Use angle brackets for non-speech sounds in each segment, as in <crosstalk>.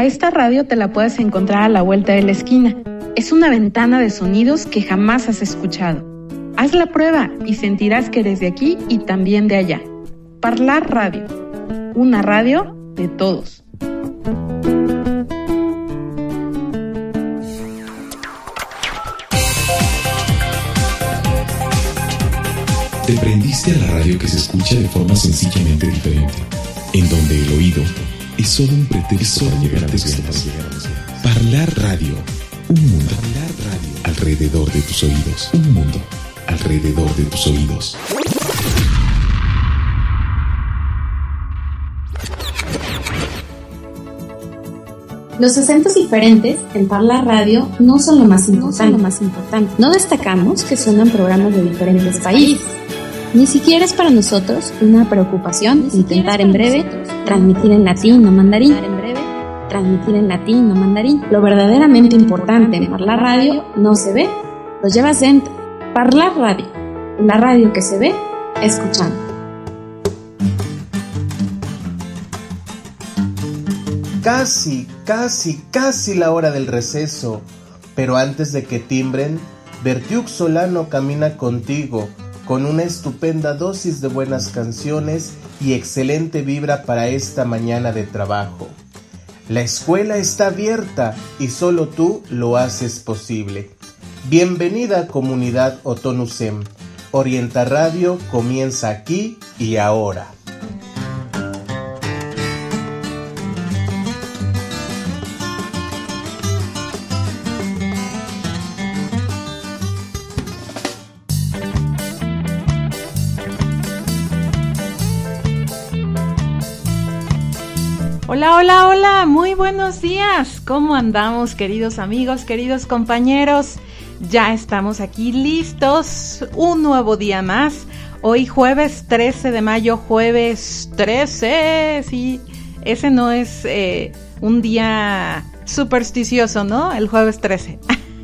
A esta radio te la puedes encontrar a la vuelta de la esquina. Es una ventana de sonidos que jamás has escuchado. Haz la prueba y sentirás que eres de aquí y también de allá. Parlar Radio. Una radio de todos. Te prendiste a la radio que se escucha de forma sencillamente diferente, en donde el oído es solo un pretexto para llegar a los Parlar Radio, un mundo alrededor de tus oídos, un mundo alrededor de tus oídos. Los acentos diferentes en Parla Radio no son lo más importante. No, lo más importante. no destacamos que suenan programas de diferentes países. Ni siquiera es para nosotros una preocupación intentar en breve transmitir en latín o mandarín. Transmitir en latín o mandarín. Lo verdaderamente importante en Parla Radio no se ve, lo llevas dentro. Parlar Radio, la radio que se ve escuchando. Casi, casi, casi la hora del receso. Pero antes de que timbren, Bertiuk Solano camina contigo con una estupenda dosis de buenas canciones y excelente vibra para esta mañana de trabajo. La escuela está abierta y solo tú lo haces posible. Bienvenida comunidad Otonusem. Orienta Radio comienza aquí y ahora. Hola, hola, hola, muy buenos días. ¿Cómo andamos, queridos amigos, queridos compañeros? Ya estamos aquí listos, un nuevo día más. Hoy jueves 13 de mayo, jueves 13, sí, ese no es eh, un día supersticioso, ¿no? El jueves 13.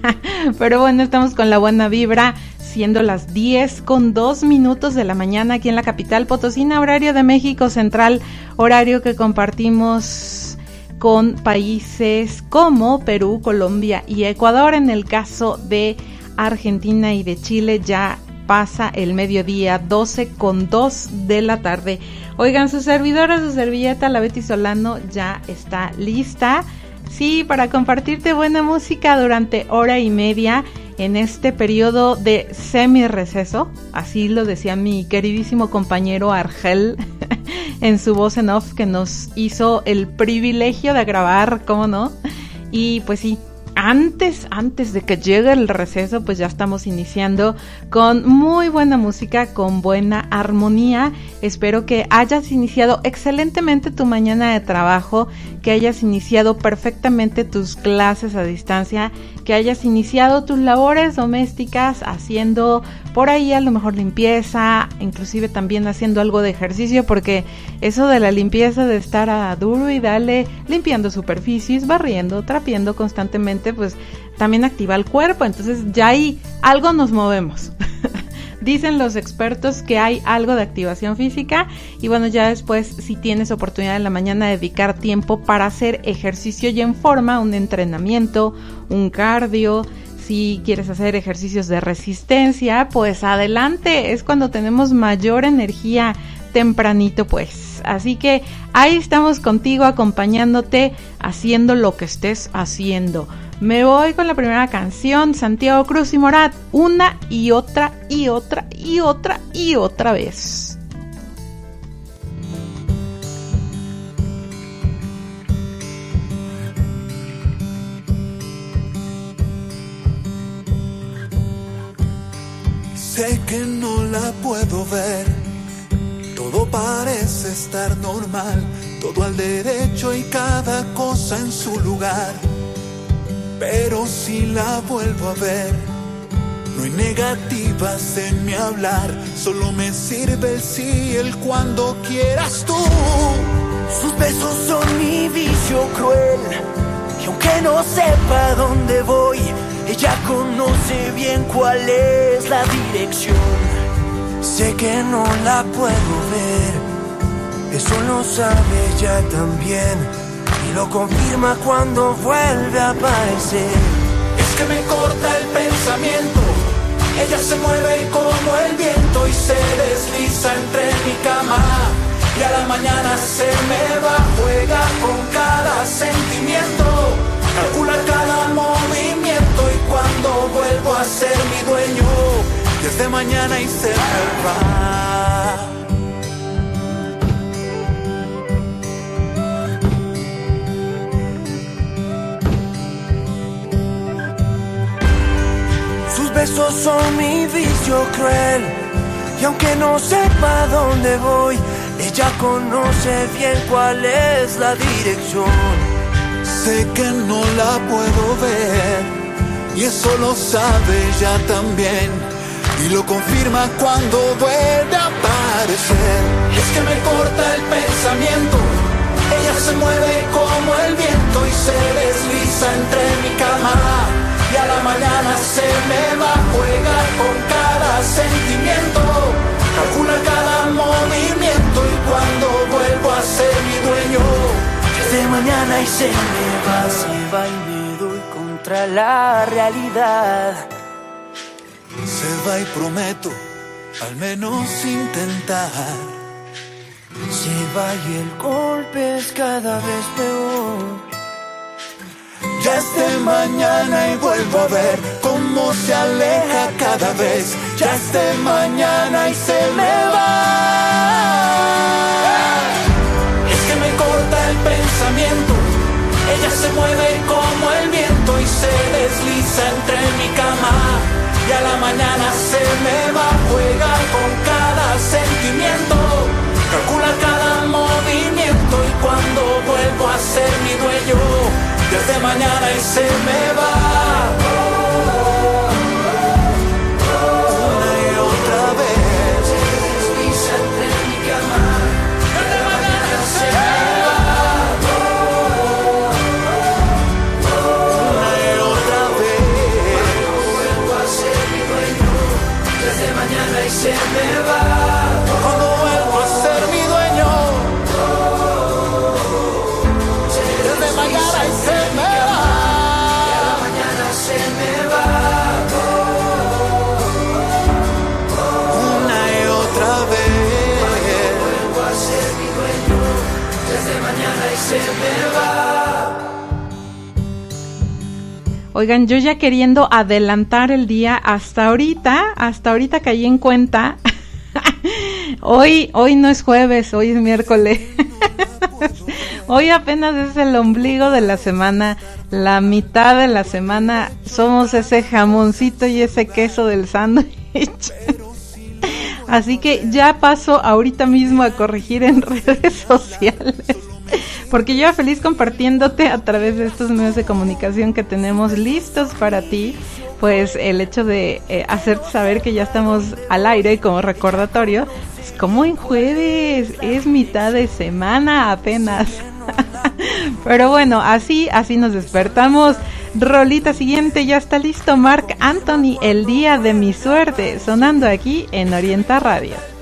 <laughs> Pero bueno, estamos con la buena vibra, siendo las 10 con 2 minutos de la mañana aquí en la capital Potosina, horario de México Central, horario que compartimos con países como Perú, Colombia y Ecuador. En el caso de Argentina y de Chile ya pasa el mediodía 12 con 2 de la tarde. Oigan, su servidora, su servilleta, la Betty Solano, ya está lista. Sí, para compartirte buena música durante hora y media en este periodo de semi-receso, así lo decía mi queridísimo compañero Argel <laughs> en su voz en off que nos hizo el privilegio de grabar, ¿cómo no? Y pues sí, antes, antes de que llegue el receso, pues ya estamos iniciando con muy buena música, con buena armonía. Espero que hayas iniciado excelentemente tu mañana de trabajo, que hayas iniciado perfectamente tus clases a distancia, que hayas iniciado tus labores domésticas haciendo por ahí a lo mejor limpieza, inclusive también haciendo algo de ejercicio, porque eso de la limpieza de estar a duro y dale limpiando superficies, barriendo, trapeando constantemente, pues también activa el cuerpo, entonces ya ahí algo nos movemos. <laughs> Dicen los expertos que hay algo de activación física y bueno, ya después si tienes oportunidad en la mañana de dedicar tiempo para hacer ejercicio y en forma, un entrenamiento, un cardio, si quieres hacer ejercicios de resistencia, pues adelante, es cuando tenemos mayor energía tempranito, pues. Así que ahí estamos contigo acompañándote, haciendo lo que estés haciendo. Me voy con la primera canción, Santiago Cruz y Morat, una y otra y otra y otra y otra vez. Sé que no la puedo ver. Todo parece estar normal, todo al derecho y cada cosa en su lugar. Pero si la vuelvo a ver, no hay negativas en mi hablar, solo me sirve el sí, el cuando quieras tú. Sus besos son mi vicio cruel, y aunque no sepa dónde voy, ella conoce bien cuál es la dirección. Sé que no la puedo ver, eso lo sabe ella también. Lo confirma cuando vuelve a aparecer. Es que me corta el pensamiento. Ella se mueve como el viento y se desliza entre mi cama. Y a la mañana se me va, juega con cada sentimiento, calcula cada movimiento y cuando vuelvo a ser mi dueño, desde mañana y se. Besos son mi vicio cruel. Y aunque no sepa dónde voy, ella conoce bien cuál es la dirección. Sé que no la puedo ver y eso lo sabe ella también. Y lo confirma cuando vuelve a aparecer. Y es que me corta el pensamiento. Ella se mueve como el viento y se desliza entre mi cama y a la mañana se me va a jugar con cada sentimiento, calcula cada movimiento y cuando vuelvo a ser mi dueño, desde mañana y se me va, se va y me doy contra la realidad. Se va y prometo al menos intentar. Se va y el golpe es cada vez peor. Ya es de mañana y vuelvo a ver cómo se aleja cada vez. Ya es de mañana y se me va. Es que me corta el pensamiento. Ella se mueve como el viento y se desliza entre mi cama. Y a la mañana se me va, juega con cada sentimiento. Calcula cada movimiento y cuando vuelvo a ser mi dueño desde mañana y se me va. Oigan, yo ya queriendo adelantar el día hasta ahorita, hasta ahorita caí en cuenta. <laughs> hoy, hoy no es jueves, hoy es miércoles. <laughs> hoy apenas es el ombligo de la semana, la mitad de la semana. Somos ese jamoncito y ese queso del sándwich. <laughs> Así que ya paso ahorita mismo a corregir en redes sociales <laughs> porque yo feliz compartiéndote a través de estos medios de comunicación que tenemos listos para ti, pues el hecho de eh, hacerte saber que ya estamos al aire como recordatorio, pues como en jueves, es mitad de semana apenas. <laughs> Pero bueno, así, así nos despertamos. Rolita siguiente, ya está listo Mark Anthony, el día de mi suerte, sonando aquí en Orienta Radio.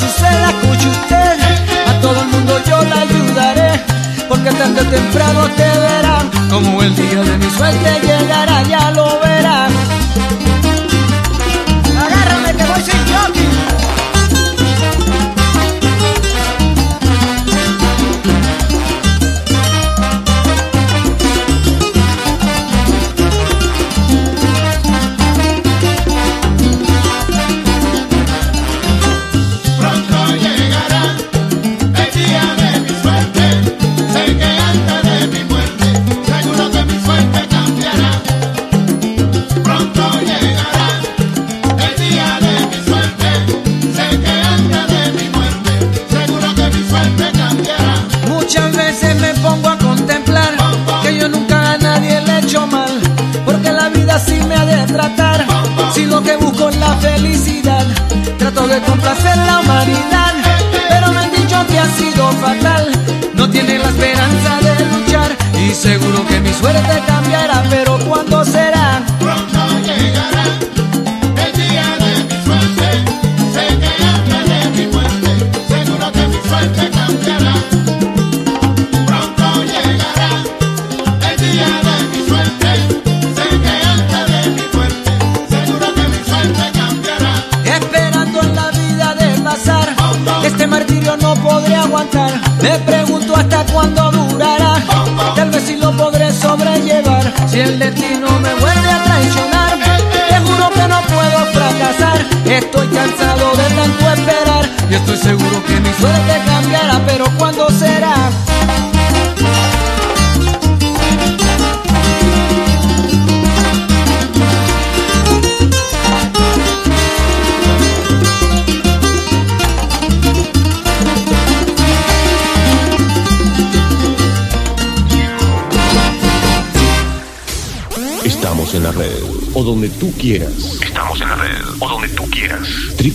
si se la usted, a todo el mundo yo la ayudaré, porque tarde o temprano te verán, como el día de mi suerte llegará, ya lo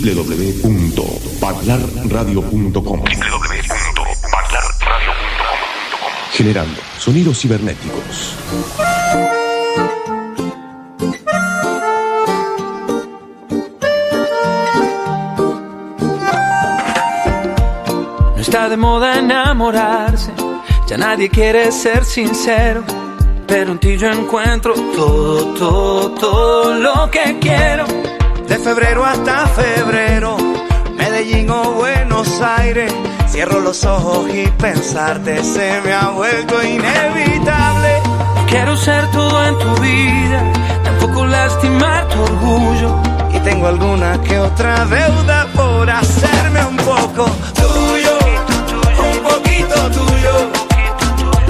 www.parlarradio.com. Generando sonidos cibernéticos. No está de moda enamorarse, ya nadie quiere ser sincero. Pero en ti yo encuentro todo, todo, todo lo que quiero de febrero hasta febrero, Medellín o Buenos Aires. Cierro los ojos y pensarte se me ha vuelto inevitable. Quiero ser todo en tu vida, tampoco lastimar tu orgullo. Y tengo alguna que otra deuda por hacerme un poco tuyo, un poquito tuyo.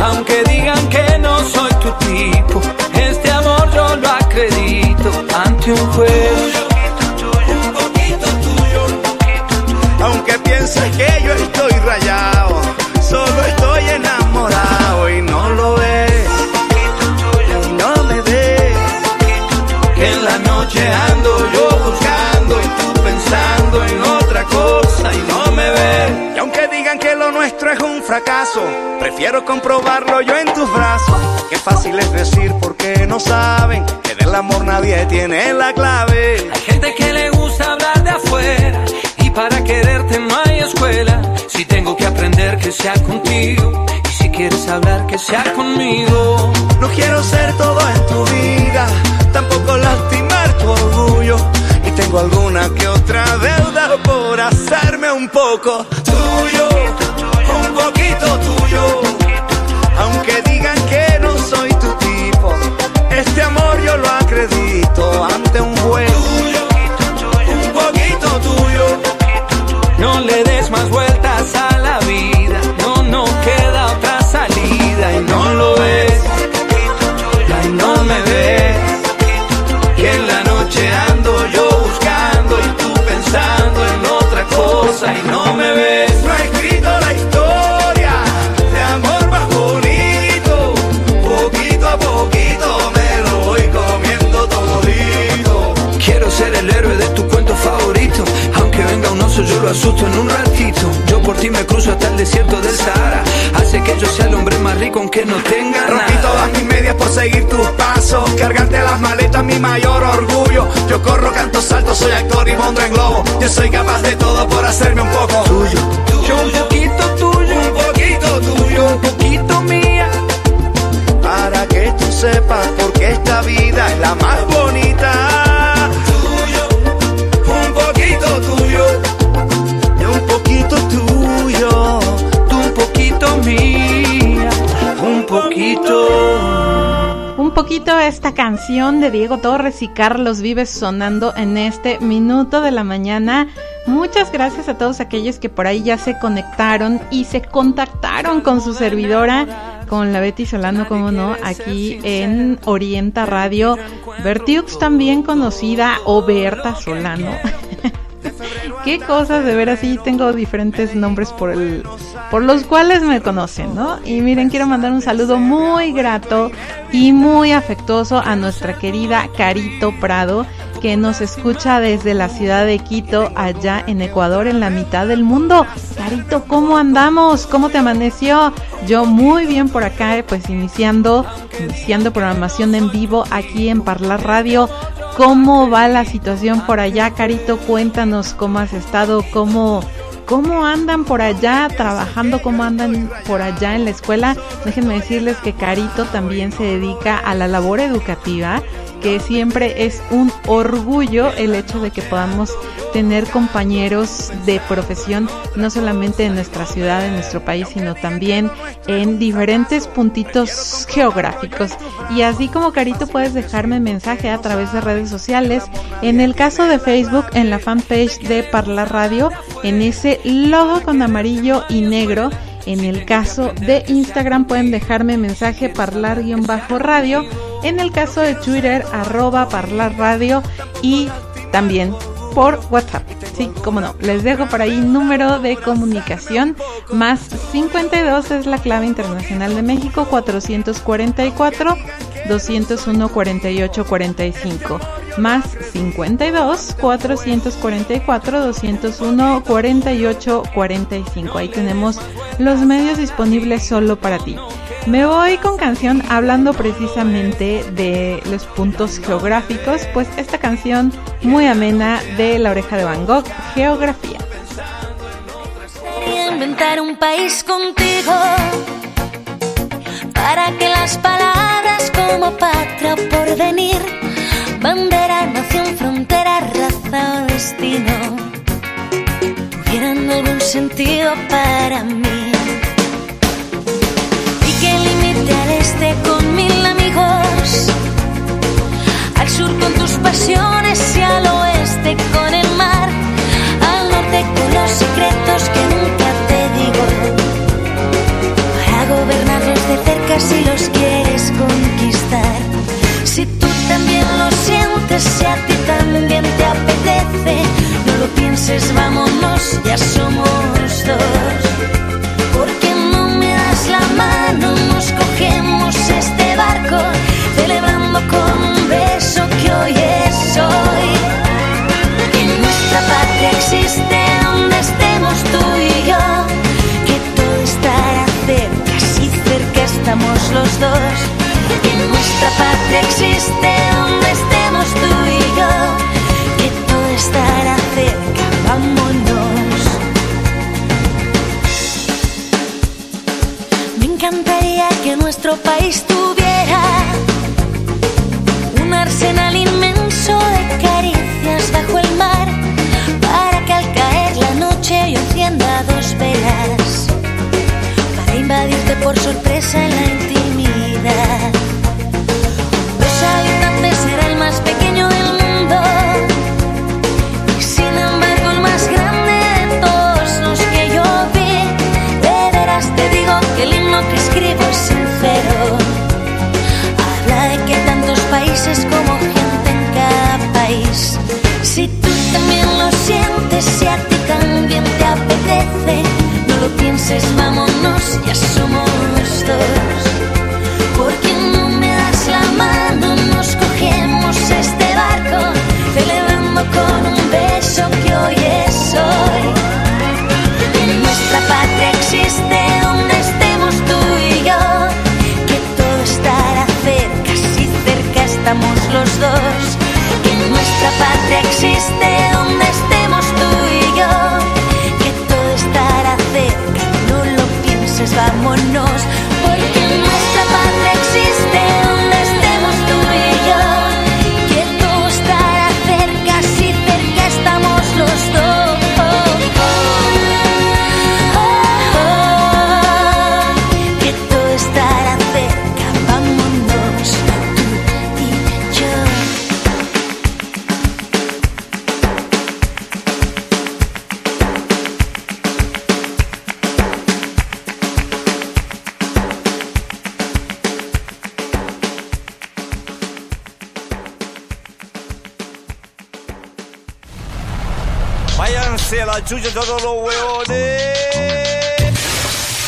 Aunque digan que no soy tu tipo, este amor yo lo acredito ante un juego. piensa que yo estoy rayado, solo estoy enamorado y no lo ves. Y no me ves, que en la noche ando yo buscando y tú pensando en otra cosa y no me ves. Y aunque digan que lo nuestro es un fracaso, prefiero comprobarlo yo en tus brazos. Qué fácil es decir porque no saben que del amor nadie tiene la clave. Hay gente que le gusta hablar de afuera y para querer que sea contigo y si quieres hablar que sea conmigo. No quiero ser todo en tu vida, tampoco lastimar tu orgullo. Y tengo alguna que otra deuda por hacerme un poco tuyo, un poquito tuyo. Lo asusto en un ratito. Yo por ti me cruzo hasta el desierto del Sahara. Hace que yo sea el hombre más rico aunque no tenga Rompí nada. todas mis medias por seguir tus pasos. Cargarte las maletas, mi mayor orgullo. Yo corro, canto, salto, soy actor y monto en globo. Yo soy capaz de todo por hacerme un poco tuyo. Yo un poquito tuyo, Un poquito tuyo. un poquito mía. Para que tú sepas por qué esta vida es la más bonita. Un poquito esta canción de Diego Torres y Carlos Vives sonando en este minuto de la mañana. Muchas gracias a todos aquellos que por ahí ya se conectaron y se contactaron con su servidora, con la Betty Solano, como no, aquí en Orienta Radio. Bertiux también conocida o Berta Solano. Qué cosas, de ver así tengo diferentes nombres por el por los cuales me conocen, ¿no? Y miren, quiero mandar un saludo muy grato y muy afectuoso a nuestra querida Carito Prado, que nos escucha desde la ciudad de Quito, allá en Ecuador, en la mitad del mundo. Carito, ¿cómo andamos? ¿Cómo te amaneció? Yo muy bien por acá, eh, pues iniciando, iniciando programación en vivo aquí en Parlar Radio. ¿Cómo va la situación por allá, Carito? Cuéntanos cómo has estado, cómo, cómo andan por allá trabajando, cómo andan por allá en la escuela. Déjenme decirles que Carito también se dedica a la labor educativa, que siempre es un orgullo el hecho de que podamos tener compañeros de profesión, no solamente en nuestra ciudad, en nuestro país, sino también en diferentes puntitos geográficos. Y así como Carito puedes dejarme mensaje a través de redes sociales, en el caso de Facebook, en la fanpage de Parlar Radio, en ese logo con amarillo y negro, en el caso de Instagram pueden dejarme mensaje parlar-radio. En el caso de Twitter, arroba parlar radio. Y también por WhatsApp. Sí, como no. Les dejo por ahí número de comunicación. Más 52 es la clave internacional de México. 444 201 48 45. Más 52 444 201 48 45. Ahí tenemos los medios disponibles solo para ti. Me voy con canción hablando precisamente de los puntos geográficos, pues esta canción muy amena de La Oreja de Van Gogh, Geografía. Inventar un país contigo para que las palabras como patria o porvenir, bandera, nación, frontera, raza o destino tuvieran algún sentido para mí. Que limite al este con mil amigos, al sur con tus pasiones y al oeste con el mar, al norte con los secretos que nunca te digo, para gobernarlos de cerca si los quieres conquistar. Si tú también lo sientes, si a ti también te apetece, no lo pienses, vámonos, ya somos dos. Este barco, celebrando con un beso que hoy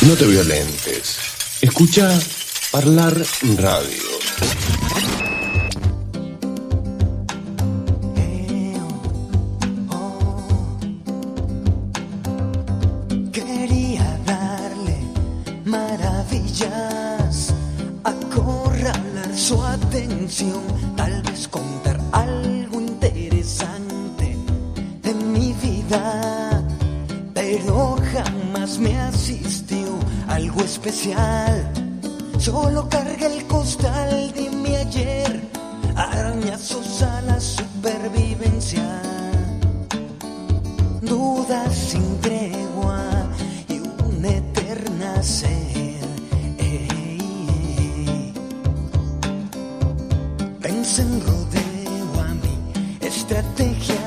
No te violentes. Escucha Parlar Radio. Solo carga el costal de mi ayer, arañazos a la supervivencia, dudas sin tregua y una eterna sed. Ey. Pensando de a mi estrategia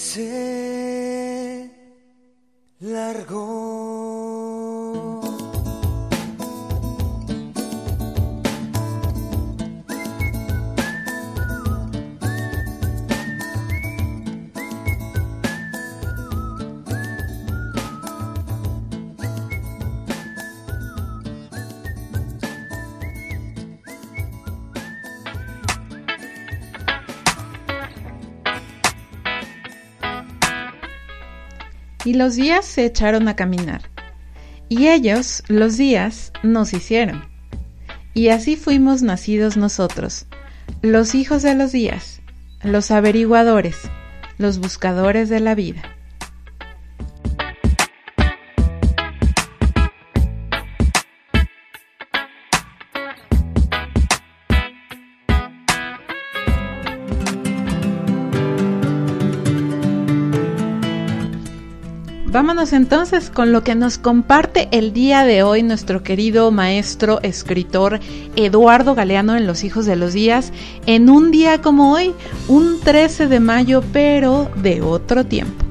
se largó. Y los días se echaron a caminar. Y ellos, los días, nos hicieron. Y así fuimos nacidos nosotros, los hijos de los días, los averiguadores, los buscadores de la vida. Entonces con lo que nos comparte el día de hoy nuestro querido maestro escritor Eduardo Galeano en Los Hijos de los Días, en un día como hoy, un 13 de mayo, pero de otro tiempo.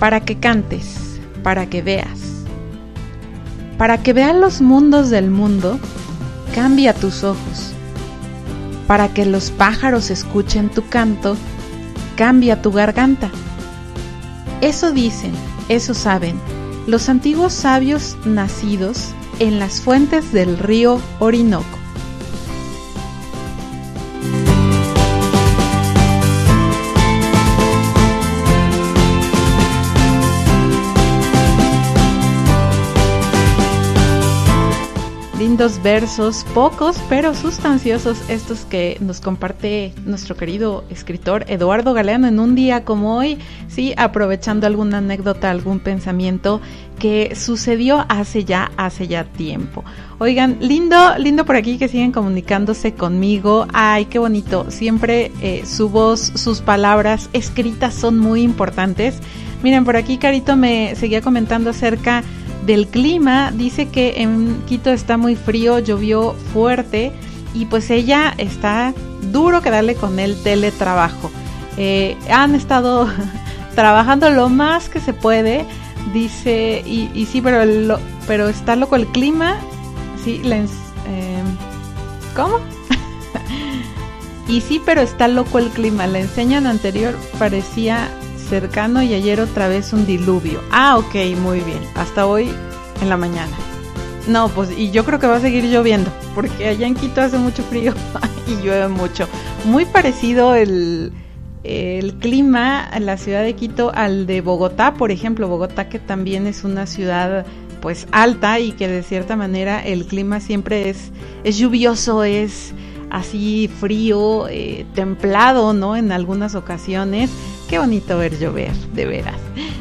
Para que cantes, para que veas, para que vean los mundos del mundo, cambia tus ojos para que los pájaros escuchen tu canto, cambia tu garganta. Eso dicen, eso saben, los antiguos sabios nacidos en las fuentes del río Orinoco. Lindos versos, pocos pero sustanciosos estos que nos comparte nuestro querido escritor Eduardo Galeano en un día como hoy, sí, aprovechando alguna anécdota, algún pensamiento que sucedió hace ya, hace ya tiempo. Oigan, lindo, lindo por aquí que siguen comunicándose conmigo. Ay, qué bonito. Siempre eh, su voz, sus palabras escritas son muy importantes. Miren, por aquí Carito me seguía comentando acerca del clima, dice que en Quito está muy frío, llovió fuerte y pues ella está duro que darle con el teletrabajo. Eh, han estado <laughs> trabajando lo más que se puede, dice, y, sí, pero, pero está loco el clima, sí, les, eh, ¿cómo? <laughs> y sí, pero está loco el clima, la enseñan anterior parecía cercano y ayer otra vez un diluvio. Ah, ok, muy bien. Hasta hoy en la mañana. No, pues y yo creo que va a seguir lloviendo, porque allá en Quito hace mucho frío <laughs> y llueve mucho. Muy parecido el, clima en la ciudad de Quito al de Bogotá, por ejemplo, Bogotá que también es una ciudad pues alta y que de cierta manera el clima siempre es, es lluvioso, es así frío, eh, templado, ¿no? En algunas ocasiones Qué bonito ver llover, de veras.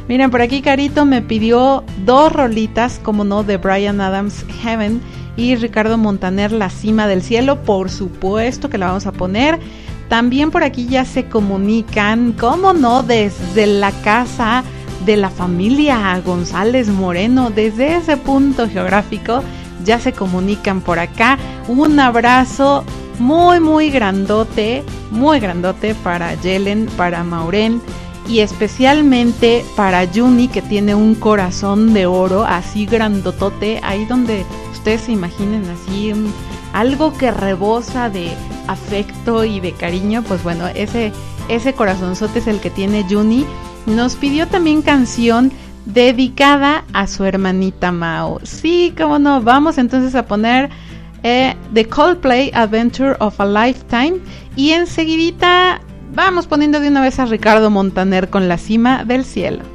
Miren, por aquí Carito me pidió dos rolitas, como no, de Brian Adams Heaven y Ricardo Montaner La Cima del Cielo. Por supuesto que la vamos a poner. También por aquí ya se comunican, como no, desde la casa de la familia González Moreno, desde ese punto geográfico, ya se comunican por acá. Un abrazo muy, muy grandote, muy grandote para Yelen, para Mauren y especialmente para Juni que tiene un corazón de oro así grandotote, ahí donde ustedes se imaginen así algo que rebosa de afecto y de cariño, pues bueno, ese, ese corazonzote es el que tiene Juni. Nos pidió también canción dedicada a su hermanita Mao. Sí, cómo no, vamos entonces a poner eh, The Coldplay Adventure of a Lifetime. Y enseguidita vamos poniendo de una vez a Ricardo Montaner con la cima del cielo.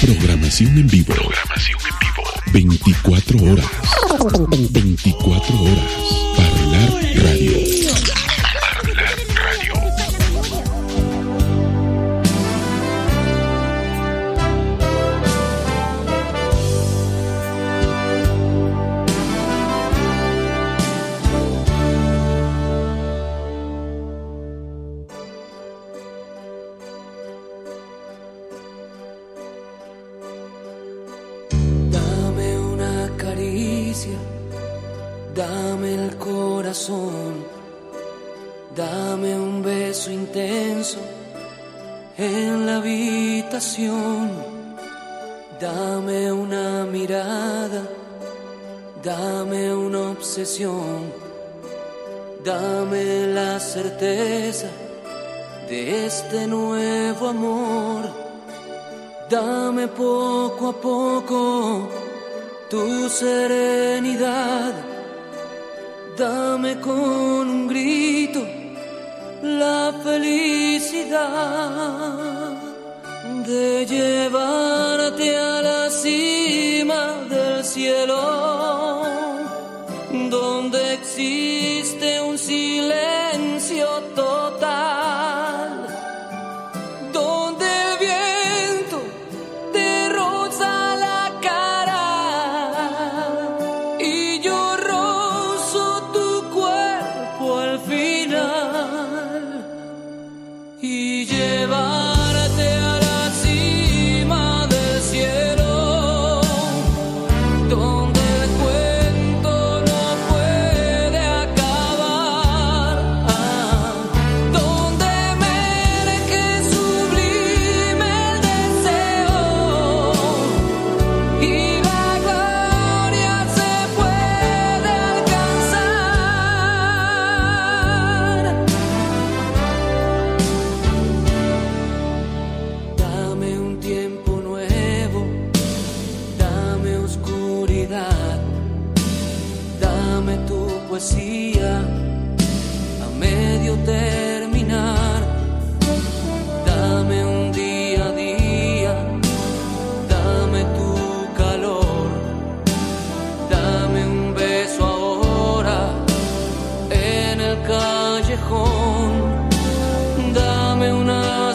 Programación en vivo. Programación en vivo. 24 horas. 24 horas. Para Parlar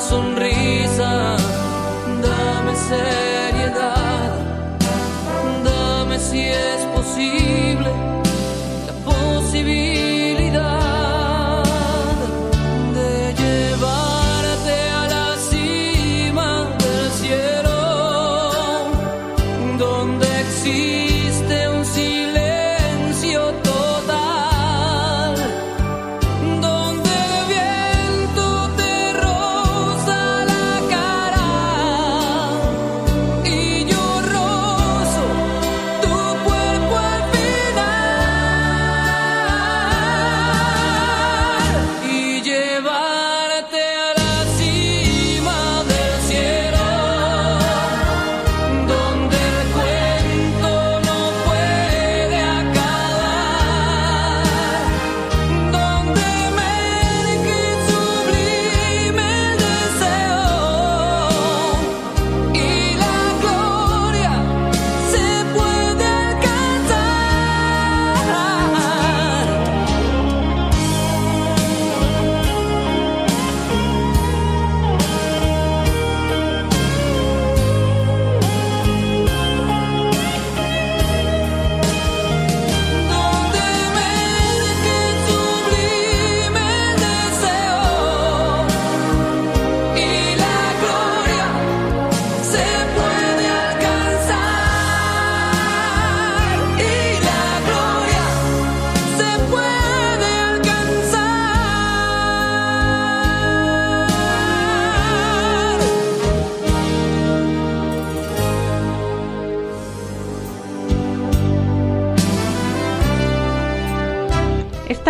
sonrisa, dame seriedad, dame si es posible la posibilidad.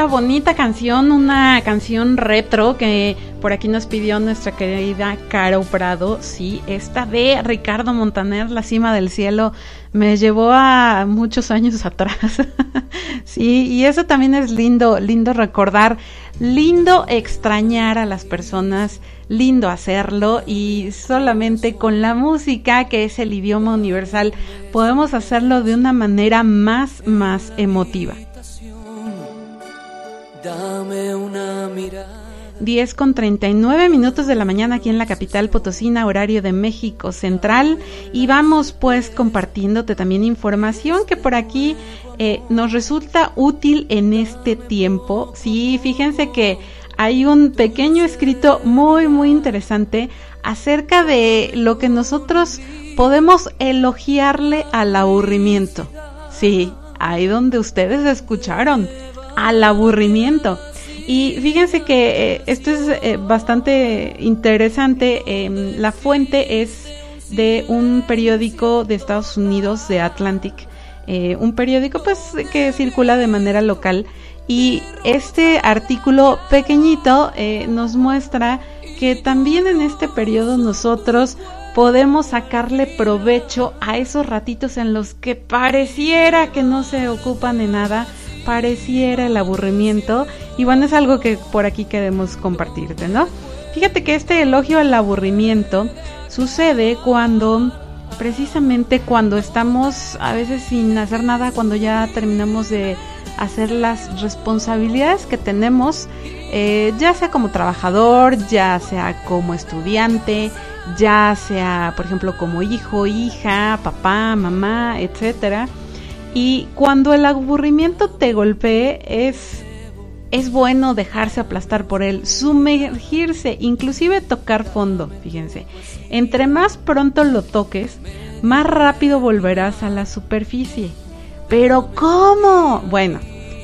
Bonita canción, una canción retro que por aquí nos pidió nuestra querida Caro Prado, sí, esta de Ricardo Montaner, La cima del cielo, me llevó a muchos años <laughs> atrás. sí, y eso también es lindo, lindo recordar, lindo extrañar a las personas, lindo hacerlo y solamente con la música, que es el idioma universal, podemos hacerlo de una manera más, más emotiva. Dame una mirada. 10 con 39 minutos de la mañana aquí en la capital potosina, horario de México Central. Y vamos pues compartiéndote también información que por aquí eh, nos resulta útil en este tiempo. Sí, fíjense que hay un pequeño escrito muy, muy interesante acerca de lo que nosotros podemos elogiarle al aburrimiento. Sí, ahí donde ustedes escucharon, al aburrimiento. Y fíjense que eh, esto es eh, bastante interesante. eh, la fuente es de un periódico de Estados Unidos, de Atlantic. eh, un periódico pues que circula de manera local. Y este artículo pequeñito nos muestra que también en este periodo nosotros podemos sacarle provecho a esos ratitos en los que pareciera que no se ocupan de nada, pareciera el aburrimiento. Y bueno, es algo que por aquí queremos compartirte, ¿no? Fíjate que este elogio al aburrimiento sucede cuando, precisamente cuando estamos a veces sin hacer nada, cuando ya terminamos de hacer las responsabilidades que tenemos, eh, ya sea como trabajador, ya sea como estudiante, ya sea, por ejemplo, como hijo, hija, papá, mamá, etcétera. Y cuando el aburrimiento te golpee, es, es bueno dejarse aplastar por él, sumergirse, inclusive tocar fondo, fíjense. Entre más pronto lo toques, más rápido volverás a la superficie. Pero ¿cómo? Bueno,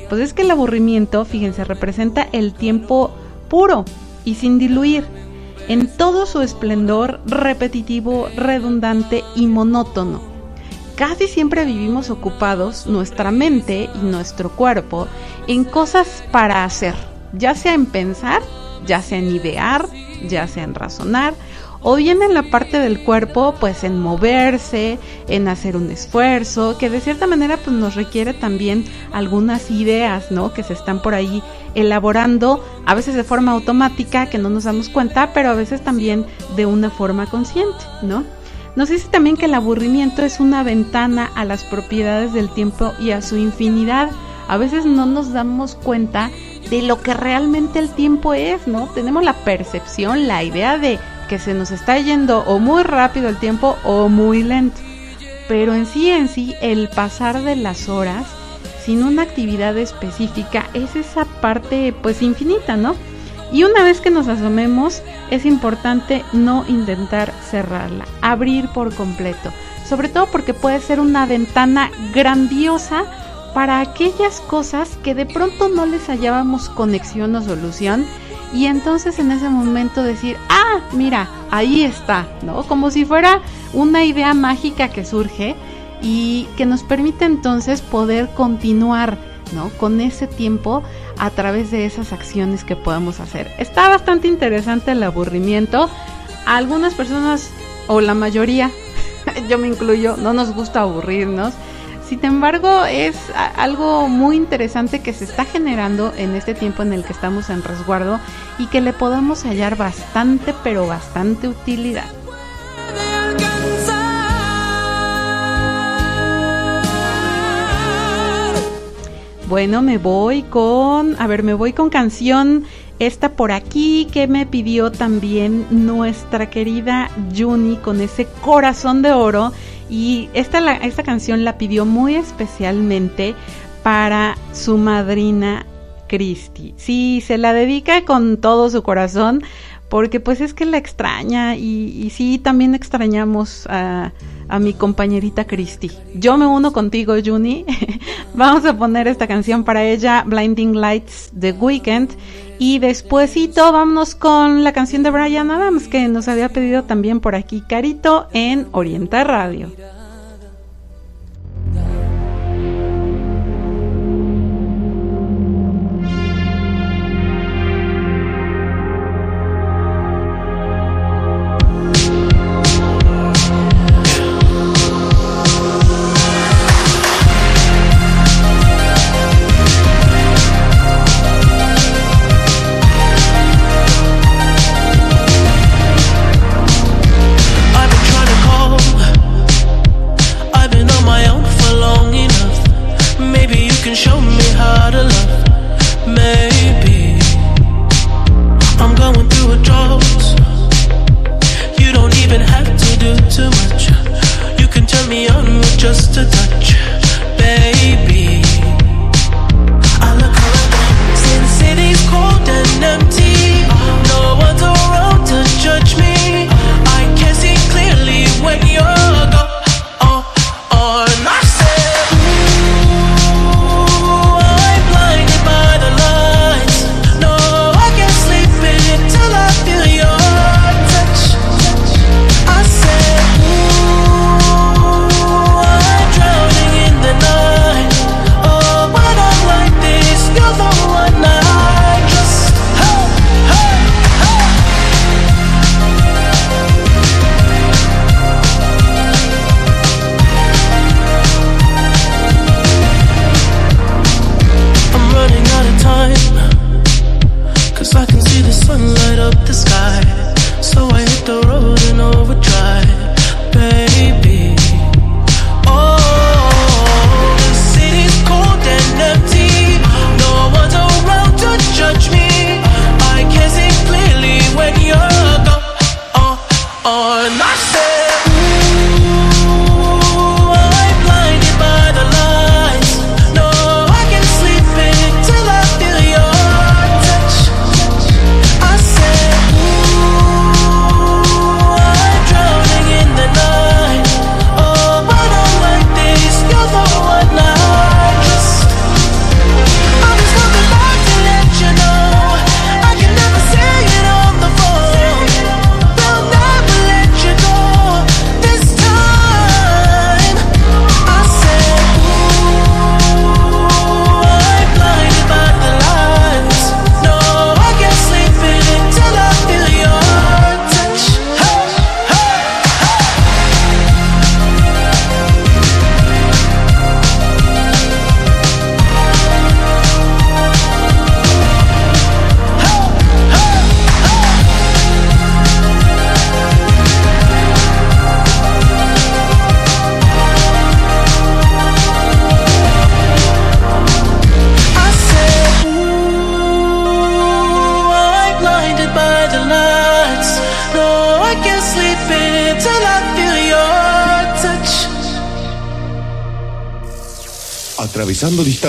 pues es que el aburrimiento, fíjense, representa el tiempo puro y sin diluir, en todo su esplendor repetitivo, redundante y monótono. Casi siempre vivimos ocupados, nuestra mente y nuestro cuerpo, en cosas para hacer, ya sea en pensar, ya sea en idear, ya sea en razonar, o bien en la parte del cuerpo, pues en moverse, en hacer un esfuerzo, que de cierta manera pues nos requiere también algunas ideas, ¿no? Que se están por ahí elaborando, a veces de forma automática, que no nos damos cuenta, pero a veces también de una forma consciente, ¿no? Nos dice también que el aburrimiento es una ventana a las propiedades del tiempo y a su infinidad. A veces no nos damos cuenta de lo que realmente el tiempo es, ¿no? Tenemos la percepción, la idea de que se nos está yendo o muy rápido el tiempo o muy lento. Pero en sí, en sí, el pasar de las horas sin una actividad específica es esa parte pues infinita, ¿no? Y una vez que nos asomemos, es importante no intentar cerrarla, abrir por completo. Sobre todo porque puede ser una ventana grandiosa para aquellas cosas que de pronto no les hallábamos conexión o solución. Y entonces en ese momento decir, ah, mira, ahí está, ¿no? Como si fuera una idea mágica que surge y que nos permite entonces poder continuar, ¿no? Con ese tiempo a través de esas acciones que podemos hacer. Está bastante interesante el aburrimiento. A algunas personas, o la mayoría, <laughs> yo me incluyo, no nos gusta aburrirnos. Sin embargo, es algo muy interesante que se está generando en este tiempo en el que estamos en resguardo y que le podamos hallar bastante, pero bastante utilidad. Bueno, me voy con, a ver, me voy con canción esta por aquí que me pidió también nuestra querida Juni con ese corazón de oro y esta esta canción la pidió muy especialmente para su madrina Christy. Sí, se la dedica con todo su corazón porque pues es que la extraña y sí, también extrañamos a, a mi compañerita Christy. Yo me uno contigo, Juni. <laughs> Vamos a poner esta canción para ella, Blinding Lights The Weekend. Y despuesito vámonos con la canción de Brian Adams que nos había pedido también por aquí Carito en Orienta Radio.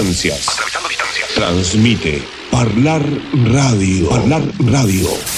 distancias. Atravesando distancias. Transmite Parlar Radio. Parlar Radio.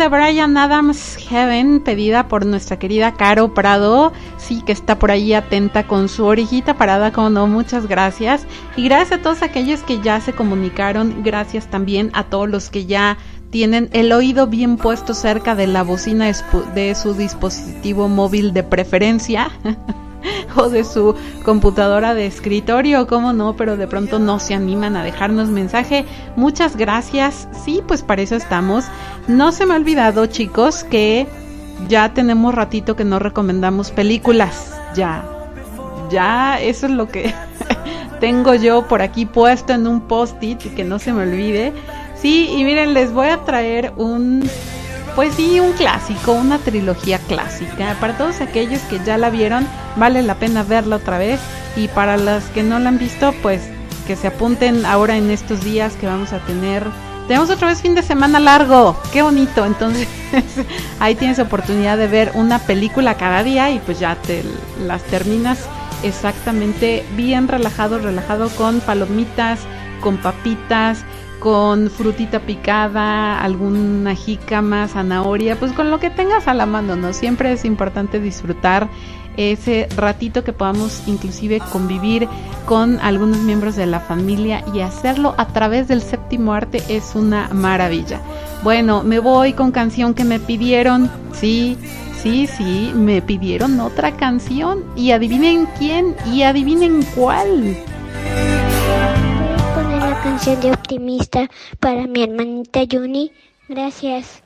de Brian Adams Heaven, pedida por nuestra querida Caro Prado, sí que está por ahí atenta con su orejita parada, como no, muchas gracias. Y gracias a todos aquellos que ya se comunicaron, gracias también a todos los que ya tienen el oído bien puesto cerca de la bocina de su dispositivo móvil de preferencia. <laughs> o de su computadora de escritorio, cómo no, pero de pronto no se animan a dejarnos mensaje. Muchas gracias. Sí, pues para eso estamos. No se me ha olvidado, chicos, que ya tenemos ratito que no recomendamos películas. Ya. Ya, eso es lo que <laughs> tengo yo por aquí puesto en un post-it y que no se me olvide. Sí, y miren, les voy a traer un pues sí, un clásico, una trilogía clásica. Para todos aquellos que ya la vieron, vale la pena verla otra vez. Y para los que no la han visto, pues que se apunten ahora en estos días que vamos a tener. Tenemos otra vez fin de semana largo, qué bonito. Entonces <laughs> ahí tienes oportunidad de ver una película cada día y pues ya te las terminas exactamente bien relajado, relajado con palomitas, con papitas con frutita picada, alguna jícama, zanahoria, pues con lo que tengas a la mano, ¿no? Siempre es importante disfrutar ese ratito que podamos inclusive convivir con algunos miembros de la familia y hacerlo a través del séptimo arte es una maravilla. Bueno, me voy con canción que me pidieron, sí, sí, sí, me pidieron otra canción y adivinen quién y adivinen cuál. Canción de optimista para mi hermanita Juni. Gracias.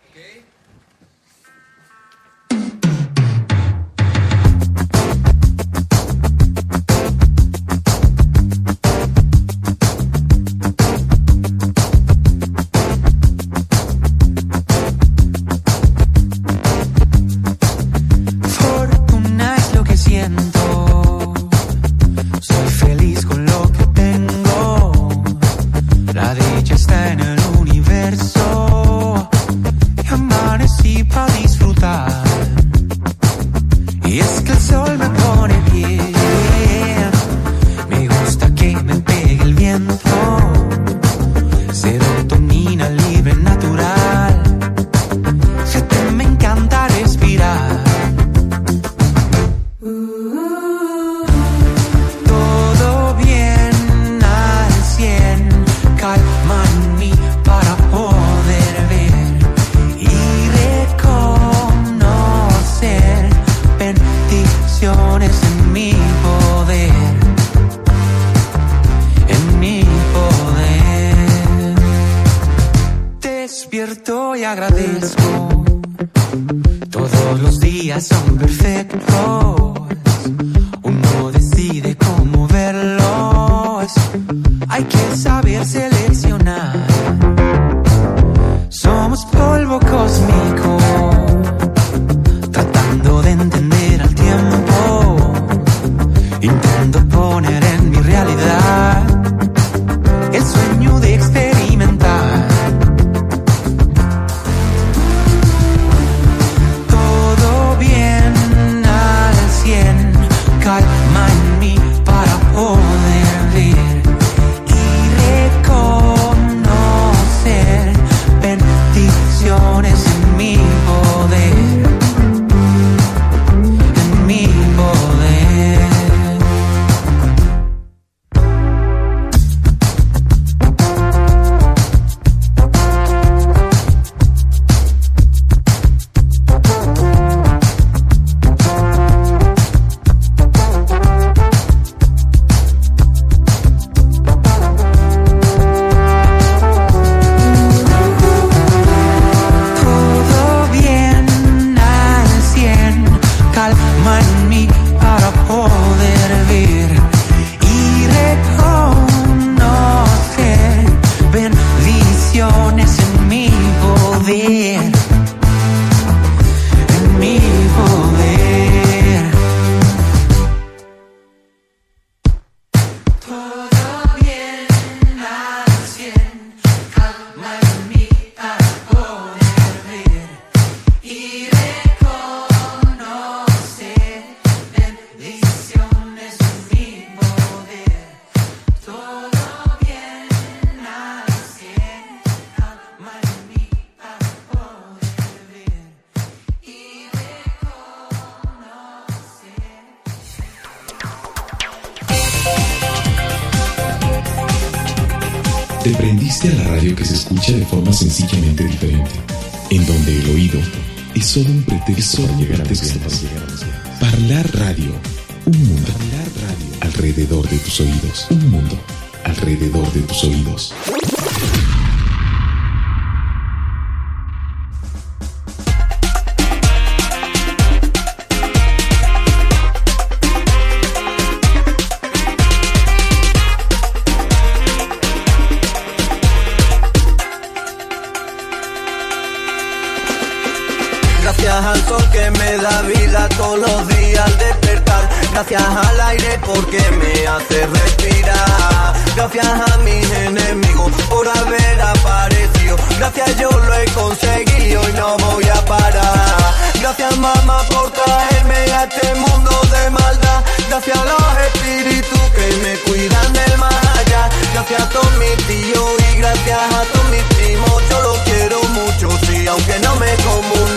Yo los quiero mucho, sí, aunque no me comunico,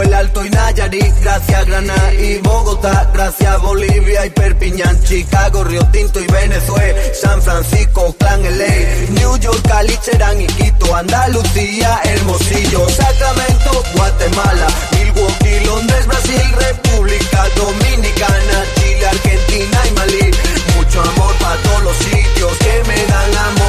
El Alto y Nayarit, gracias Granada y Bogotá, gracias Bolivia y Perpiñán, Chicago, Río Tinto y Venezuela, San Francisco, Clan LA, New York, Cali, Cherán y Quito, Andalucía, Hermosillo, Sacramento, Guatemala, Milwaukee, Londres, Brasil, República Dominicana, Chile, Argentina y Malí. Mucho amor para todos los sitios que me dan amor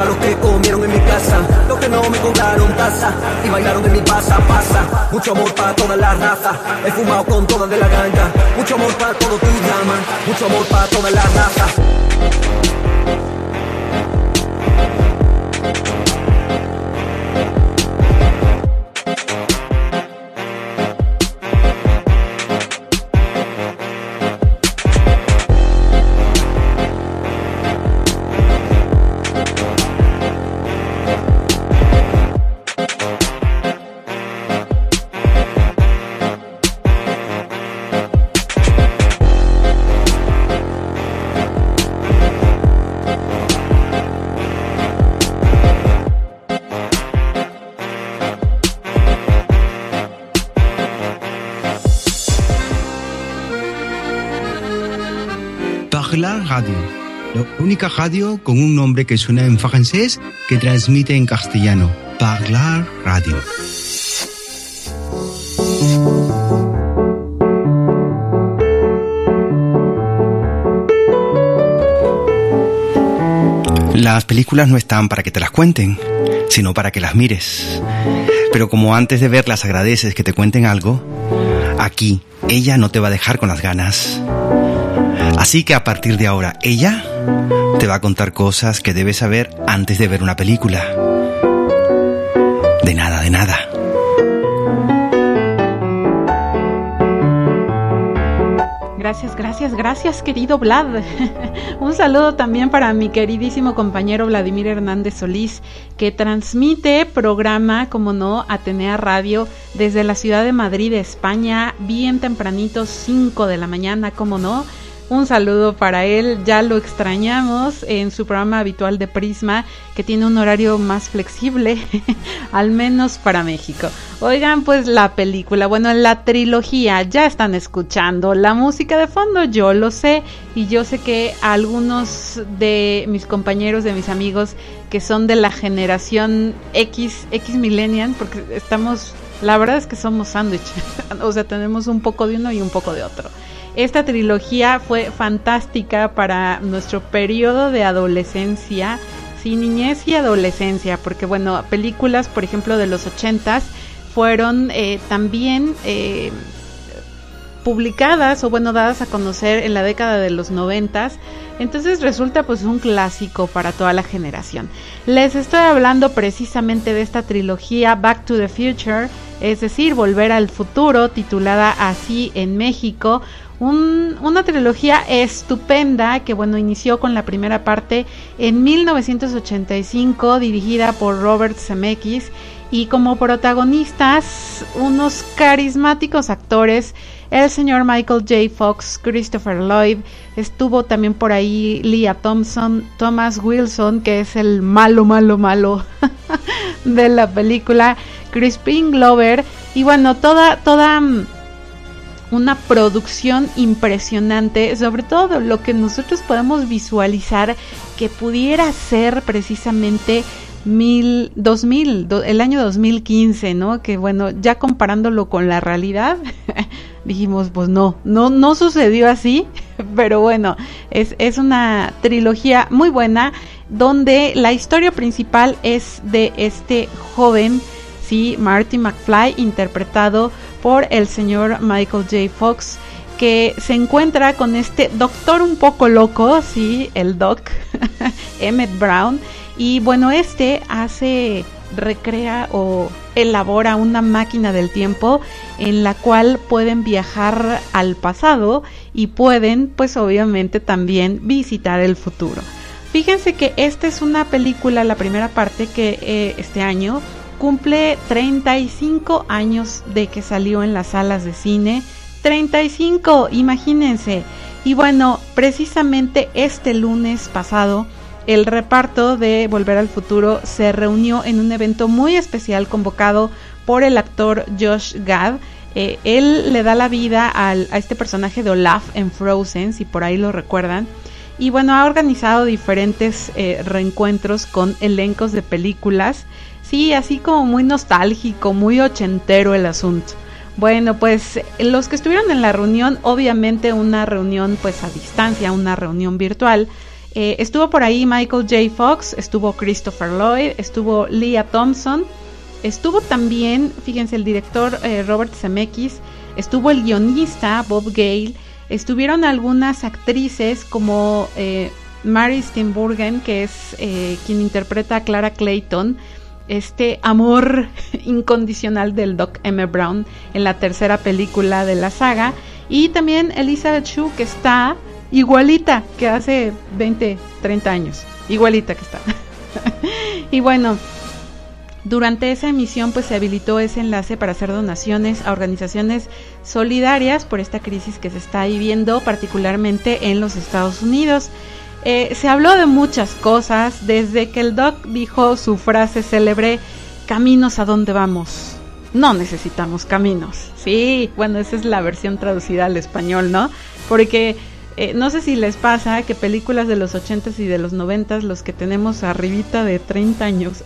a los que comieron en mi casa, los que no me cobraron taza y bailaron de mi pasa, pasa. Mucho amor para toda la raza, he fumado con todas de la ganja. Mucho amor para todo tu llama, mucho amor para toda la raza. Radio, la única radio con un nombre que suena en francés que transmite en castellano. Parlar Radio. Las películas no están para que te las cuenten, sino para que las mires. Pero como antes de verlas agradeces que te cuenten algo, aquí ella no te va a dejar con las ganas. Así que a partir de ahora, ella te va a contar cosas que debes saber antes de ver una película. De nada, de nada. Gracias, gracias, gracias, querido Vlad. <laughs> Un saludo también para mi queridísimo compañero Vladimir Hernández Solís, que transmite programa, como no, Atenea Radio desde la ciudad de Madrid, España, bien tempranito, 5 de la mañana, como no. Un saludo para él, ya lo extrañamos en su programa habitual de Prisma, que tiene un horario más flexible, <laughs> al menos para México. Oigan, pues la película, bueno, la trilogía, ya están escuchando la música de fondo, yo lo sé, y yo sé que algunos de mis compañeros, de mis amigos, que son de la generación X, X Millennial, porque estamos, la verdad es que somos sándwich, <laughs> o sea, tenemos un poco de uno y un poco de otro. Esta trilogía fue fantástica para nuestro periodo de adolescencia, sí, niñez y adolescencia, porque bueno, películas, por ejemplo, de los ochentas fueron eh, también eh, publicadas o bueno, dadas a conocer en la década de los noventas. Entonces resulta pues un clásico para toda la generación. Les estoy hablando precisamente de esta trilogía Back to the Future, es decir, Volver al Futuro, titulada así en México. Un- una trilogía estupenda que bueno inició con la primera parte en 1985 dirigida por Robert Zemeckis y como protagonistas unos carismáticos actores el señor Michael J. Fox, Christopher Lloyd, estuvo también por ahí Leah Thompson, Thomas Wilson, que es el malo, malo, malo <laughs> de la película, Crispin Glover, y bueno, toda, toda una producción impresionante, sobre todo lo que nosotros podemos visualizar que pudiera ser precisamente mil, 2000, do- el año 2015, ¿no? Que bueno, ya comparándolo con la realidad, <laughs> dijimos, pues no, no, no sucedió así, <laughs> pero bueno, es, es una trilogía muy buena donde la historia principal es de este joven, sí, Marty McFly, interpretado el señor Michael J. Fox, que se encuentra con este doctor un poco loco, sí, el doc, <laughs> Emmett Brown, y bueno, este hace, recrea o elabora una máquina del tiempo en la cual pueden viajar al pasado y pueden, pues obviamente también visitar el futuro. Fíjense que esta es una película, la primera parte que eh, este año cumple 35 años de que salió en las salas de cine. 35, imagínense. Y bueno, precisamente este lunes pasado, el reparto de Volver al Futuro se reunió en un evento muy especial convocado por el actor Josh Gad. Eh, él le da la vida a este personaje de Olaf en Frozen, si por ahí lo recuerdan. Y bueno, ha organizado diferentes eh, reencuentros con elencos de películas. Sí, así como muy nostálgico, muy ochentero el asunto. Bueno, pues los que estuvieron en la reunión, obviamente una reunión pues a distancia, una reunión virtual. eh, estuvo por ahí Michael J. Fox, estuvo Christopher Lloyd, estuvo Leah Thompson, estuvo también, fíjense, el director eh, Robert Zemeckis, estuvo el guionista Bob Gale, estuvieron algunas actrices como eh, Mary Steenburgen, que es eh, quien interpreta a Clara Clayton, este amor <laughs> incondicional del Doc M. Brown en la tercera película de la saga, y también Elizabeth Shue, que está igualita que hace 20, 30 años, igualita que está. <laughs> y bueno, durante esa emisión pues se habilitó ese enlace para hacer donaciones a organizaciones solidarias por esta crisis que se está viviendo particularmente en los Estados Unidos. Eh, se habló de muchas cosas desde que el doc dijo su frase célebre caminos a donde vamos. No necesitamos caminos. Sí, bueno, esa es la versión traducida al español, ¿no? Porque eh, no sé si les pasa que películas de los 80s y de los 90s, los que tenemos arribita de 30 años,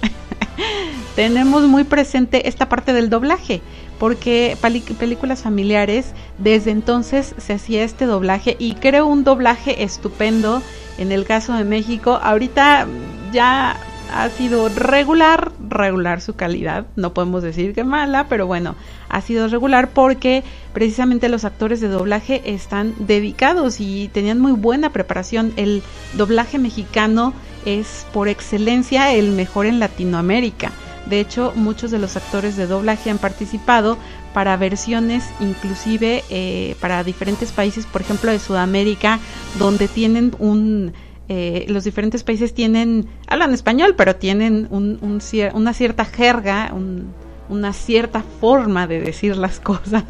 <laughs> tenemos muy presente esta parte del doblaje, porque películas familiares, desde entonces se hacía este doblaje y creo un doblaje estupendo en el caso de México. Ahorita ya ha sido regular, regular su calidad, no podemos decir que mala, pero bueno, ha sido regular porque precisamente los actores de doblaje están dedicados y tenían muy buena preparación. El doblaje mexicano es por excelencia el mejor en Latinoamérica. De hecho, muchos de los actores de doblaje han participado para versiones inclusive eh, para diferentes países, por ejemplo de Sudamérica, donde tienen un... eh, los diferentes países tienen, hablan español, pero tienen un- una cierta jerga, un- una cierta forma de decir las <laughs> cosas,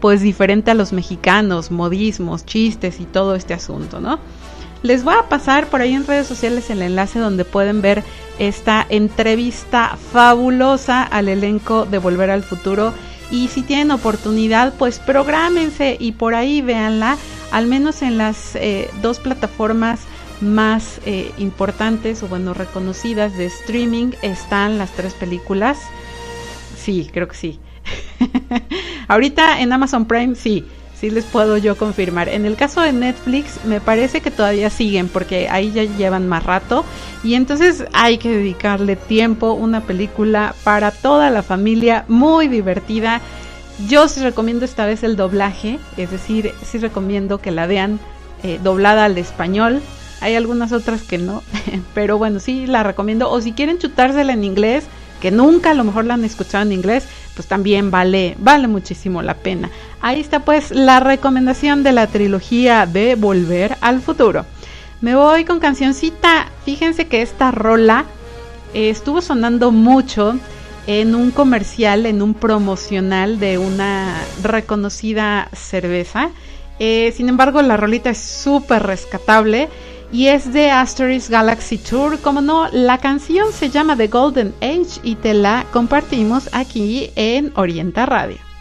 pues diferente a los mexicanos, modismos, chistes y todo este asunto, ¿no? Les voy a pasar por ahí en redes sociales el enlace donde pueden ver esta entrevista fabulosa al elenco de Volver al Futuro. Y si tienen oportunidad, pues prográmense y por ahí véanla, al menos en las eh, dos plataformas más eh, importantes o bueno reconocidas de streaming están las tres películas. Sí, creo que sí. <laughs> Ahorita en Amazon Prime sí, sí les puedo yo confirmar. En el caso de Netflix me parece que todavía siguen porque ahí ya llevan más rato y entonces hay que dedicarle tiempo, una película para toda la familia, muy divertida. Yo sí recomiendo esta vez el doblaje, es decir, sí recomiendo que la vean eh, doblada al español. Hay algunas otras que no, <laughs> pero bueno, sí la recomiendo. O si quieren chutársela en inglés, que nunca a lo mejor la han escuchado en inglés, pues también vale, vale muchísimo la pena. Ahí está pues la recomendación de la trilogía de Volver al Futuro. Me voy con cancioncita. Fíjense que esta rola eh, estuvo sonando mucho en un comercial, en un promocional de una reconocida cerveza. Eh, sin embargo, la rolita es súper rescatable y es de Asterisk Galaxy Tour. Como no, la canción se llama The Golden Age y te la compartimos aquí en Orienta Radio.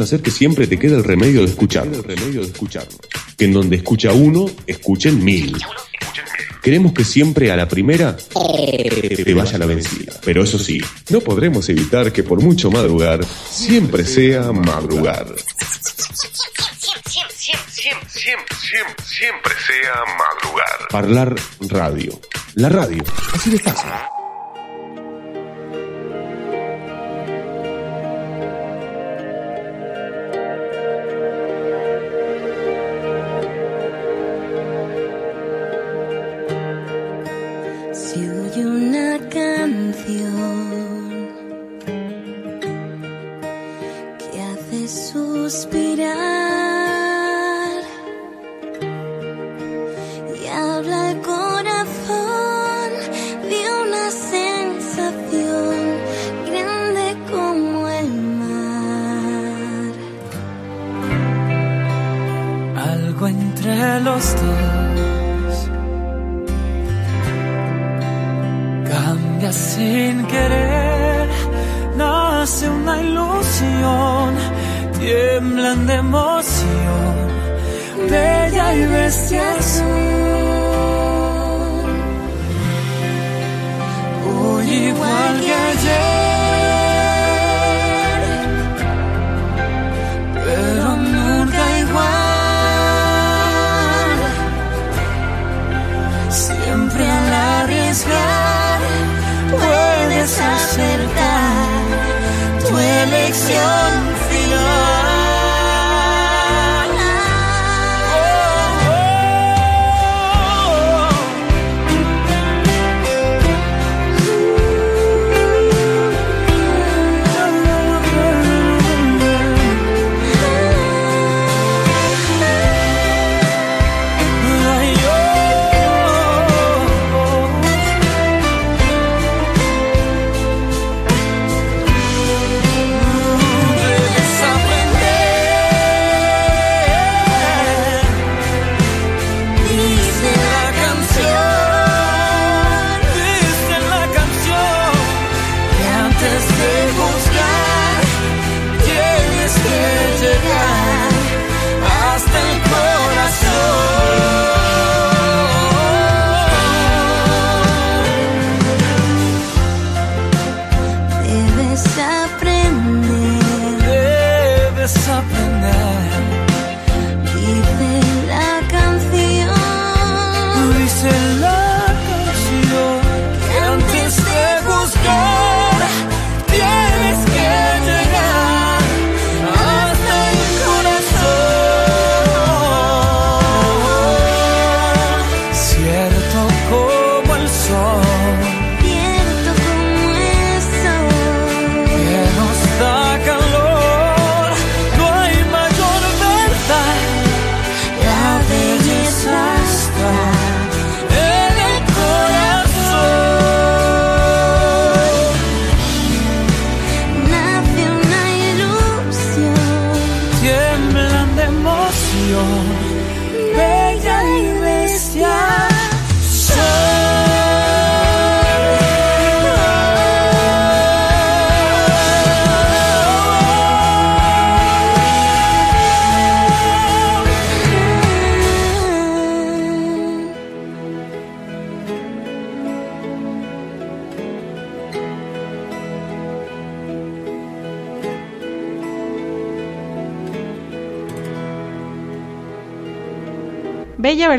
hacer que siempre te quede el remedio de escuchar. El remedio de escuchar. Que en donde escucha uno, escuchen mil. Queremos que siempre a la primera eh, te vaya la vencida. Pero eso sí, no podremos evitar que por mucho madrugar, siempre sea madrugar. Siempre sea madrugar. Parlar radio. La radio. Así de fácil.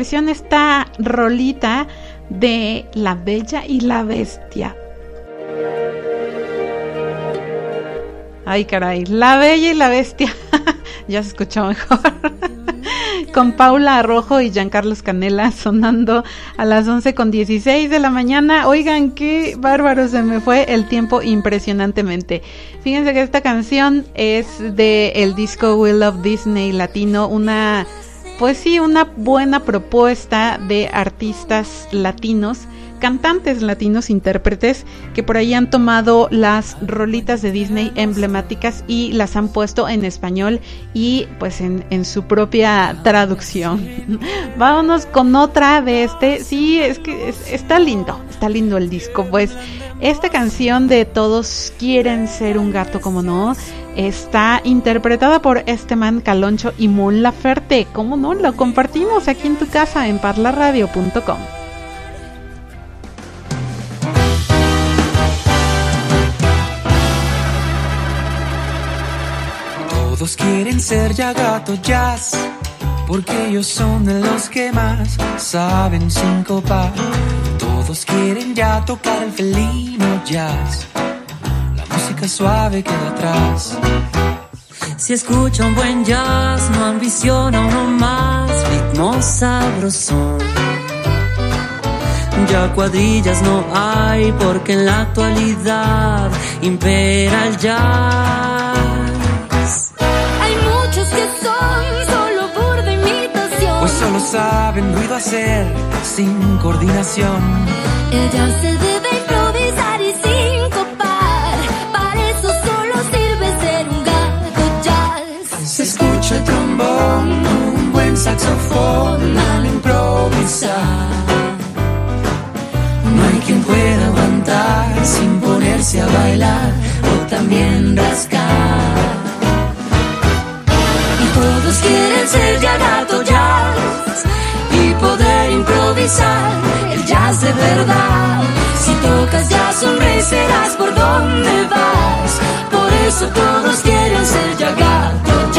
Versión esta rolita de La Bella y la Bestia. Ay, caray, La Bella y la Bestia. <laughs> ya se escuchó mejor. <laughs> con Paula Arrojo y Giancarlos Canela sonando a las 11 con 16 de la mañana. Oigan, qué bárbaro se me fue el tiempo impresionantemente. Fíjense que esta canción es de el disco We Love Disney Latino, una pues sí, una buena propuesta de artistas latinos, cantantes latinos, intérpretes, que por ahí han tomado las rolitas de Disney emblemáticas y las han puesto en español y pues en, en su propia traducción. <laughs> Vámonos con otra de este. Sí, es que es- está lindo, está lindo el disco. Pues esta canción de Todos quieren ser un gato, como no, está interpretada por Esteban Caloncho y Mon Laferte. ¿Cómo no? Lo compartimos aquí en tu casa en parlarradio.com. Todos quieren ser ya gato jazz, porque ellos son de los que más saben sincopar. Todos quieren ya tocar el felino jazz, la música suave queda atrás. Si escucha un buen jazz, no ambiciona uno más, ritmo sabrosón. Ya cuadrillas no hay porque en la actualidad impera el jazz. Saben ruido hacer sin coordinación. Ella se Si tocas ya sonreirás por donde vas. Por eso todos quieren ser ya gato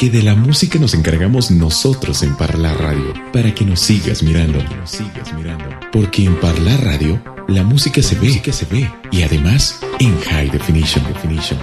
Que de la música nos encargamos nosotros en Parla Radio, para que nos sigas mirando. Porque en Parla Radio, la música se ve, que se ve, y además en high definition, definition,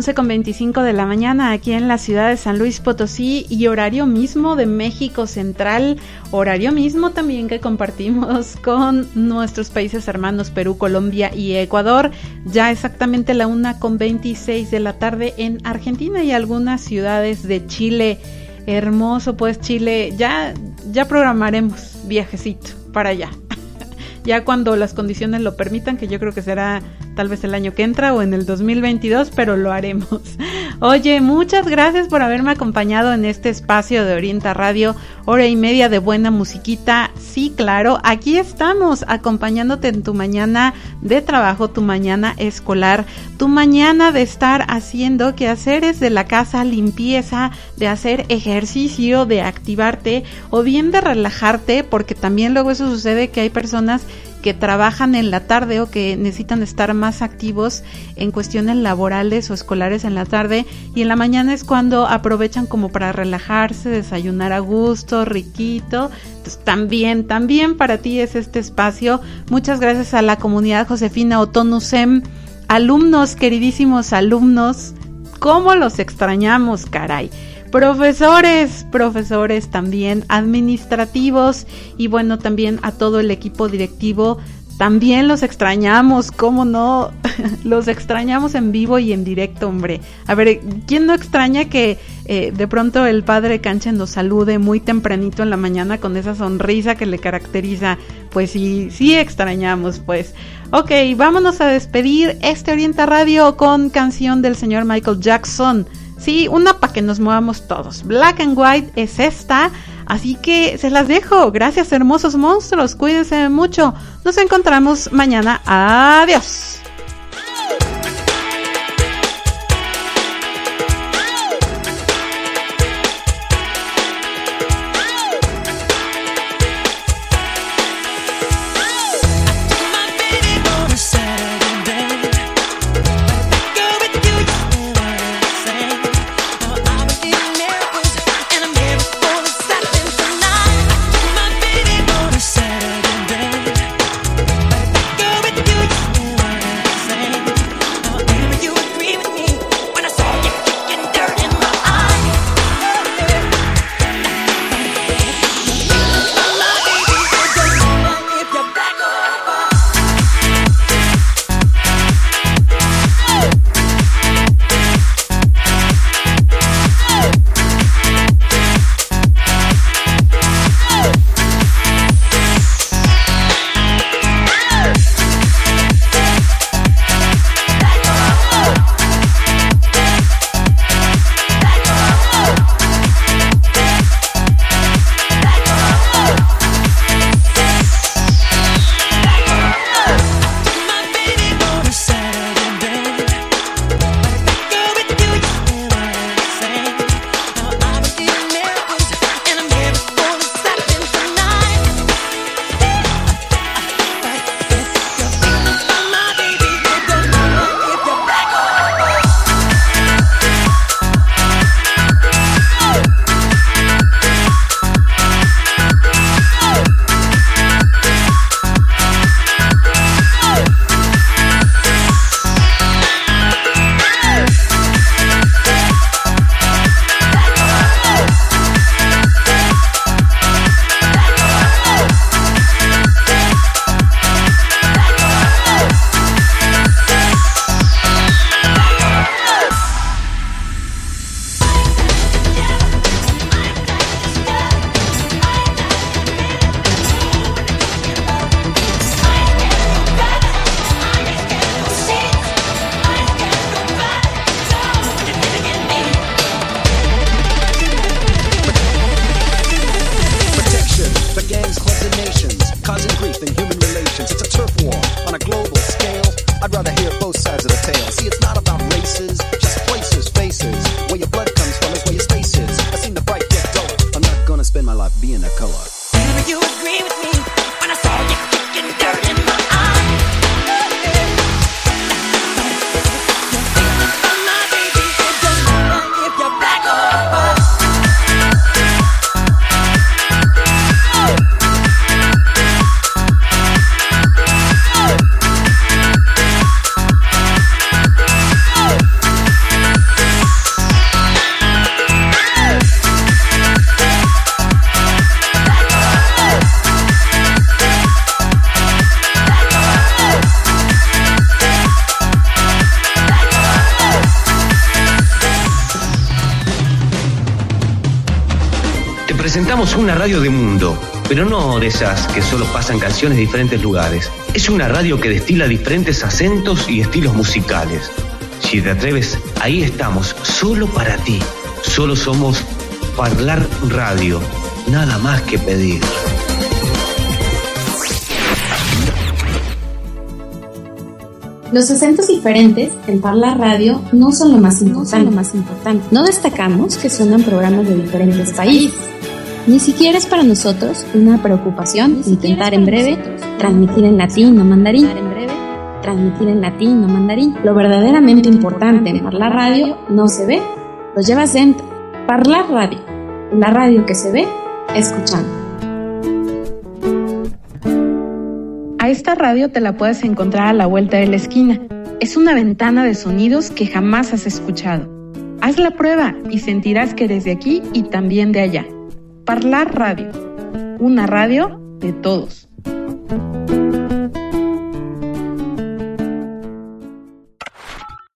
11 con 25 de la mañana aquí en la ciudad de San Luis Potosí y horario mismo de México Central, horario mismo también que compartimos <laughs> con nuestros países hermanos Perú, Colombia y Ecuador, ya exactamente la una con 26 de la tarde en Argentina y algunas ciudades de Chile. Hermoso pues Chile, ya ya programaremos viajecito para allá. <laughs> ya cuando las condiciones lo permitan, que yo creo que será tal vez el año que entra o en el 2022, pero lo haremos. <laughs> Oye, muchas gracias por haberme acompañado en este espacio de Orienta Radio, hora y media de buena musiquita. Sí, claro, aquí estamos acompañándote en tu mañana de trabajo, tu mañana escolar, tu mañana de estar haciendo quehaceres de la casa, limpieza, de hacer ejercicio, de activarte o bien de relajarte, porque también luego eso sucede que hay personas que trabajan en la tarde o que necesitan estar más activos en cuestiones laborales o escolares en la tarde y en la mañana es cuando aprovechan como para relajarse, desayunar a gusto, riquito. También, también para ti es este espacio. Muchas gracias a la comunidad Josefina Otonusem, alumnos, queridísimos alumnos, cómo los extrañamos, caray. Profesores, profesores también administrativos y bueno, también a todo el equipo directivo. También los extrañamos, ¿cómo no? <laughs> los extrañamos en vivo y en directo, hombre. A ver, ¿quién no extraña que eh, de pronto el padre Cancha nos salude muy tempranito en la mañana con esa sonrisa que le caracteriza? Pues sí, sí extrañamos, pues. Ok, vámonos a despedir este Orienta Radio con canción del señor Michael Jackson. Sí, una para que nos movamos todos. Black and White es esta. Así que se las dejo. Gracias, hermosos monstruos. Cuídense mucho. Nos encontramos mañana. Adiós. No de esas que solo pasan canciones de diferentes lugares. Es una radio que destila diferentes acentos y estilos musicales. Si te atreves, ahí estamos, solo para ti. Solo somos Parlar Radio, nada más que pedir. Los acentos diferentes en Parla Radio no son lo más importante. más importante. No destacamos que suenan programas de diferentes países. Ni siquiera es para nosotros una preocupación intentar en breve transmitir en latín o mandarín. Transmitir en latín o mandarín. Lo verdaderamente importante en Parla Radio no se ve, lo llevas dentro. Parlar Radio, la radio que se ve escuchando. A esta radio te la puedes encontrar a la vuelta de la esquina. Es una ventana de sonidos que jamás has escuchado. Haz la prueba y sentirás que eres de aquí y también de allá. Parlar Radio, una radio de todos.